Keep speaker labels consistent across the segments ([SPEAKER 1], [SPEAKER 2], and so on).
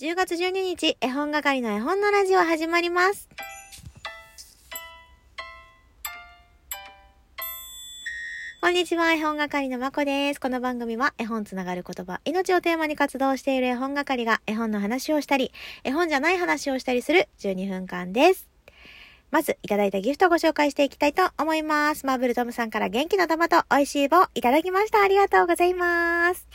[SPEAKER 1] 10月12日、絵本係の絵本のラジオ始まります。こんにちは、絵本係のまこです。この番組は絵本つながる言葉、命をテーマに活動している絵本係が絵本の話をしたり、絵本じゃない話をしたりする12分間です。まず、いただいたギフトをご紹介していきたいと思います。マーブルトムさんから元気の玉と美味しい棒いただきました。ありがとうございます。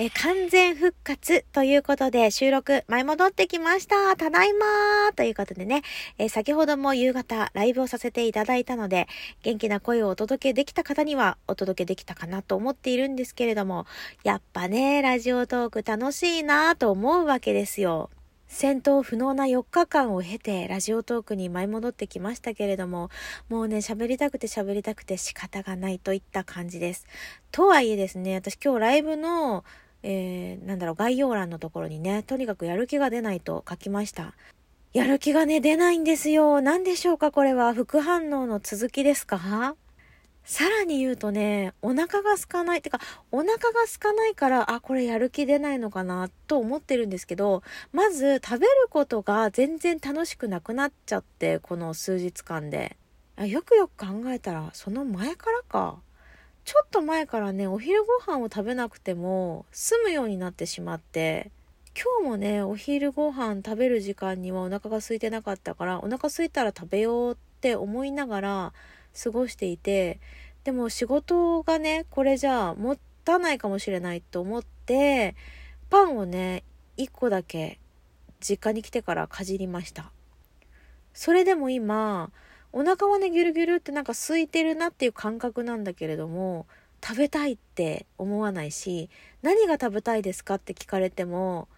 [SPEAKER 1] え完全復活ということで収録舞い戻ってきました。ただいまーということでね、え先ほども夕方ライブをさせていただいたので、元気な声をお届けできた方にはお届けできたかなと思っているんですけれども、やっぱね、ラジオトーク楽しいなと思うわけですよ。戦闘不能な4日間を経てラジオトークに舞い戻ってきましたけれども、もうね、喋りたくて喋りたくて仕方がないといった感じです。とはいえですね、私今日ライブのえー、なんだろう、概要欄のところにね、とにかくやる気が出ないと書きました。やる気がね、出ないんですよ。何でしょうかこれは副反応の続きですか？さらに言うとね、お腹が空かない。てか、お腹が空かないから、あ、これやる気出ないのかな、と思ってるんですけど、まず食べることが全然楽しくなくなっちゃって、この数日間で。よくよく考えたら、その前からか。ちょっと前からね、お昼ご飯を食べなくても済むようになってしまって、今日もね、お昼ご飯食べる時間にはお腹が空いてなかったから、お腹空いたら食べようって思いながら過ごしていて、でも仕事がね、これじゃあ持たないかもしれないと思って、パンをね、1個だけ実家に来てからかじりました。それでも今、お腹はねギュルギュルってなんか空いてるなっていう感覚なんだけれども食べたいって思わないし何が食べたいですかって聞かれても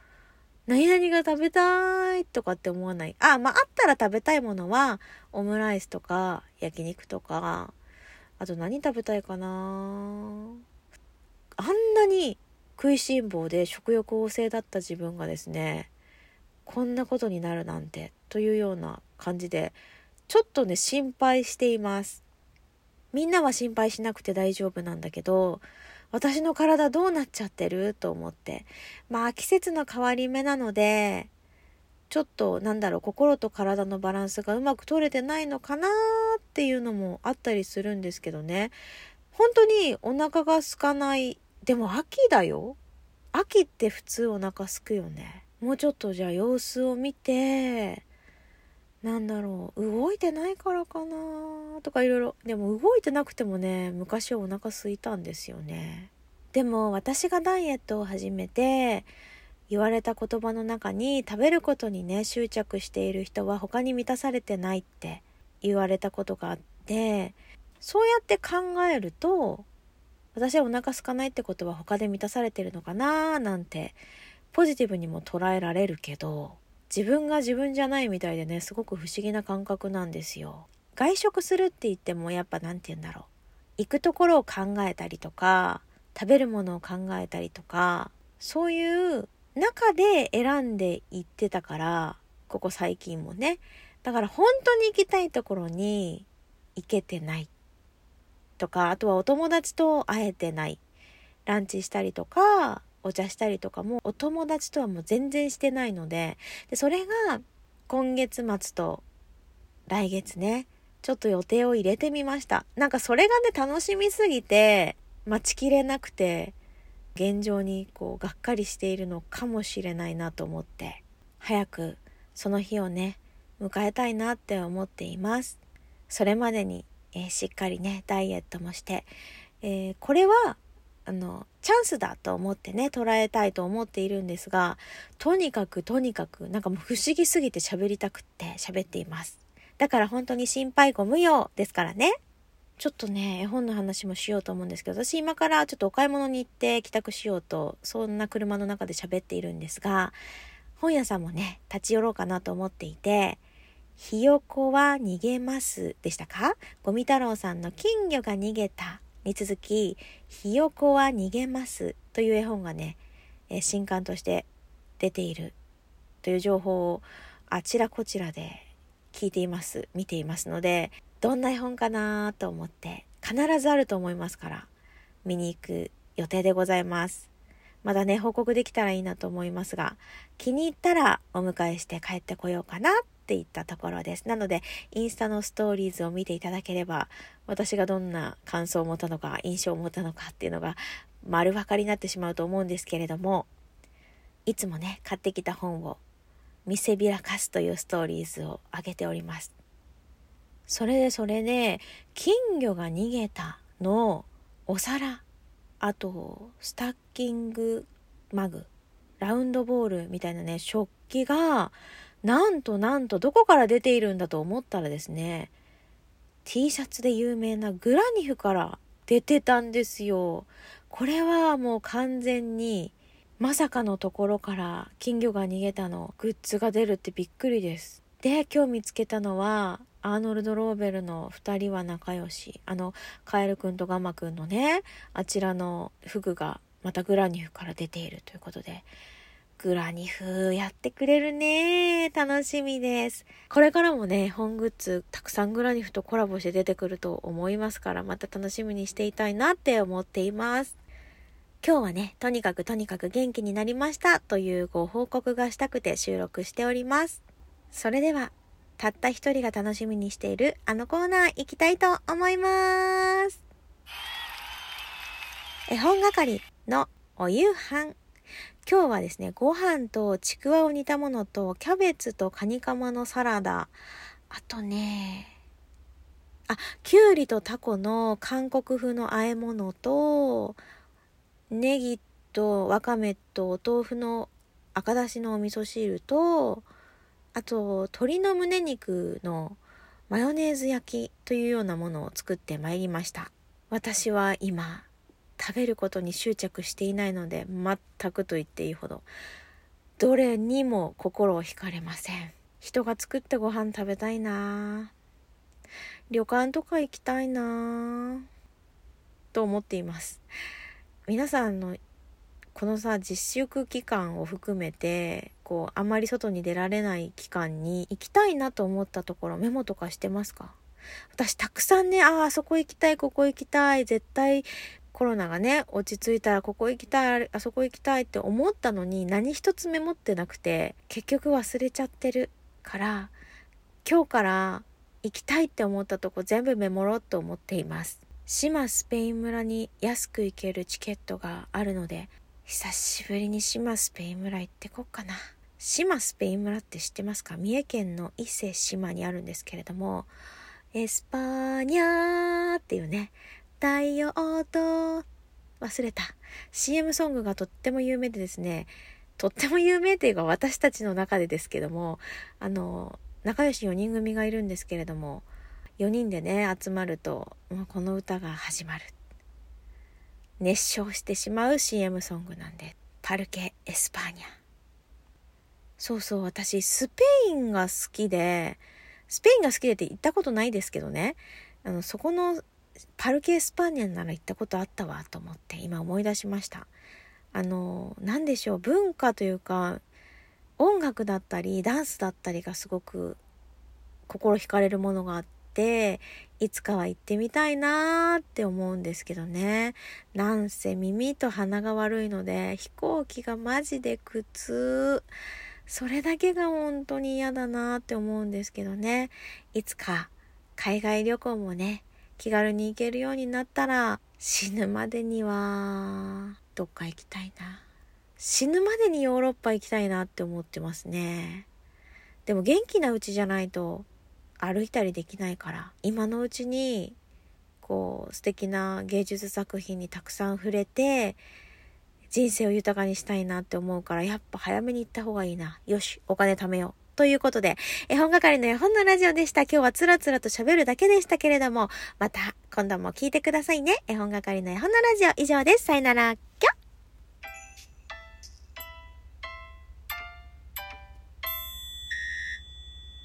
[SPEAKER 1] 何々が食べたいとかって思わない。あまああったら食べたいものはオムライスとか焼肉とかあと何食べたいかな。あんなに食いしん坊で食欲旺盛だった自分がですねこんなことになるなんてというような感じでちょっとね、心配しています。みんなは心配しなくて大丈夫なんだけど、私の体どうなっちゃってると思って。まあ季節の変わり目なので、ちょっとなんだろう、心と体のバランスがうまく取れてないのかなっていうのもあったりするんですけどね。本当にお腹が空かない。でも秋だよ。秋って普通お腹空くよね。もうちょっとじゃあ様子を見て、なんだろう動いてないからかなとかいろいろでも動いてなくてもね昔はお腹空いたんですよね。でも私がダイエットを始めて言われた言葉の中に食べることにね執着している人は他に満たされてないって言われたことがあってそうやって考えると私はお腹空かないってことは他で満たされてるのかななんてポジティブにも捉えられるけど自分が自分じゃないみたいでねすごく不思議な感覚なんですよ。外食するって言ってもやっぱ何て言うんだろう。行くところを考えたりとか食べるものを考えたりとかそういう中で選んで行ってたからここ最近もね。だから本当に行きたいところに行けてないとかあとはお友達と会えてないランチしたりとかお茶したりとかもお友達とはもう全然してないのででそれが今月末と来月ねちょっと予定を入れてみました。なんかそれがね楽しみすぎて待ちきれなくて現状にこうがっかりしているのかもしれないなと思って早くその日をね迎えたいなって思っています。それまでに、えーしっかりねダイエットもして、えーこれはあのチャンスだと思ってね捉えたいと思っているんですがとにかくとにかくなんかもう不思議すぎて喋りたくって喋っています。だから本当に心配ご無用ですからね。ちょっとね絵本の話もしようと思うんですけど私今からちょっとお買い物に行って帰宅しようとそんな車の中で喋っているんですが本屋さんもね立ち寄ろうかなと思っていてひよこは逃げますでしたか？ゴミ太郎さんの金魚が逃げた。に続きひよこは逃げますという絵本がね、え新刊として出ているという情報をあちらこちらで聞いています見ていますのでどんな絵本かなと思って必ずあると思いますから見に行く予定でございます。まだね、報告できたらいいなと思いますが、気に入ったらお迎えして帰ってこようかなっていったところです。なので、インスタのストーリーズを見ていただければ、私がどんな感想を持ったのか、印象を持ったのかっていうのが丸分かりになってしまうと思うんですけれども、いつもね、買ってきた本を見せびらかすというストーリーズを上げております。それでそれで、金魚が逃げたのお皿あとスタッキングマグラウンドボールみたいなね食器がなんとなんとどこから出ているんだと思ったらですね T シャツで有名なグラニフから出てたんですよ。これはもう完全にまさかのところから金魚が逃げたのグッズが出るってびっくりです。で今日見つけたのはアーノルド・ローベルの2人は仲良し。あのカエルくんとガマくんのねあちらのフグがまたグラニフから出ているということで。グラニフやってくれるね楽しみですこれからもね本グッズたくさんグラニフとコラボして出てくると思いますからまた楽しみにしていたいなって思っています今日はね、とにかくとにかく元気になりましたというご報告がしたくて収録しております。それではたった一人が楽しみにしているあのコーナー行きたいと思います。絵本係のお夕飯。今日はですね、ご飯とちくわを煮たものと、キャベツとカニカマのサラダ、あとね、あ、きゅうりとタコの韓国風の和え物と、ネギとわかめとお豆腐の赤だしのお味噌汁と、あと鶏の胸肉のマヨネーズ焼きというようなものを作ってまいりました。私は今食べることに執着していないので全くと言っていいほどどれにも心を惹かれません。人が作ってご飯食べたいな。旅館とか行きたいな。と思っています。皆さんのこのさ自粛期間を含めてこうあまり外に出られない期間に行きたいなと思ったところメモとかしてますか？私たくさんねああそこ行きたいここ行きたい絶対コロナがね落ち着いたらここ行きたいあそこ行きたいって思ったのに何一つメモってなくて結局忘れちゃってる。から今日から行きたいって思ったとこ全部メモろうと思っています。志摩スペイン村に安く行けるチケットがあるので久しぶりに志摩スペイン村行ってこっかな。志摩スペイン村って知ってますか？三重県の伊勢志摩にあるんですけれども、エスパーニャーっていうね、太陽と、忘れた。CM ソングがとっても有名でですね、とっても有名っていうか私たちの中でですけども、あの、仲良し4人組がいるんですけれども、4人でね、集まると、この歌が始まる。熱唱してしまう CM ソングなんで、パルケ・エスパーニャ。そうそう、私、スペインが好きで、スペインが好きでって行ったことないですけどね、あの、そこのパルケ・エスパーニャなら行ったことあったわと思って今思い出しました。あの、何でしょう、文化というか、音楽だったり、ダンスだったりがすごく心惹かれるものがあって、いつかは行ってみたいなーって思うんですけどね。なんせ耳と鼻が悪いので、飛行機がマジで苦痛。それだけが本当に嫌だなって思うんですけどね。いつか海外旅行もね、気軽に行けるようになったら、死ぬまでには、どっか行きたいな。死ぬまでにヨーロッパ行きたいなって思ってますね。でも元気なうちじゃないと歩いたりできないから今のうちにこう素敵な芸術作品にたくさん触れて人生を豊かにしたいなって思うからやっぱ早めに行った方がいいなよしお金貯めようということで、絵本係の絵本のラジオでした。今日はつらつらと喋るだけでしたけれども、また今度も聞いてくださいね。絵本係の絵本のラジオ以上です。さよなら。きょ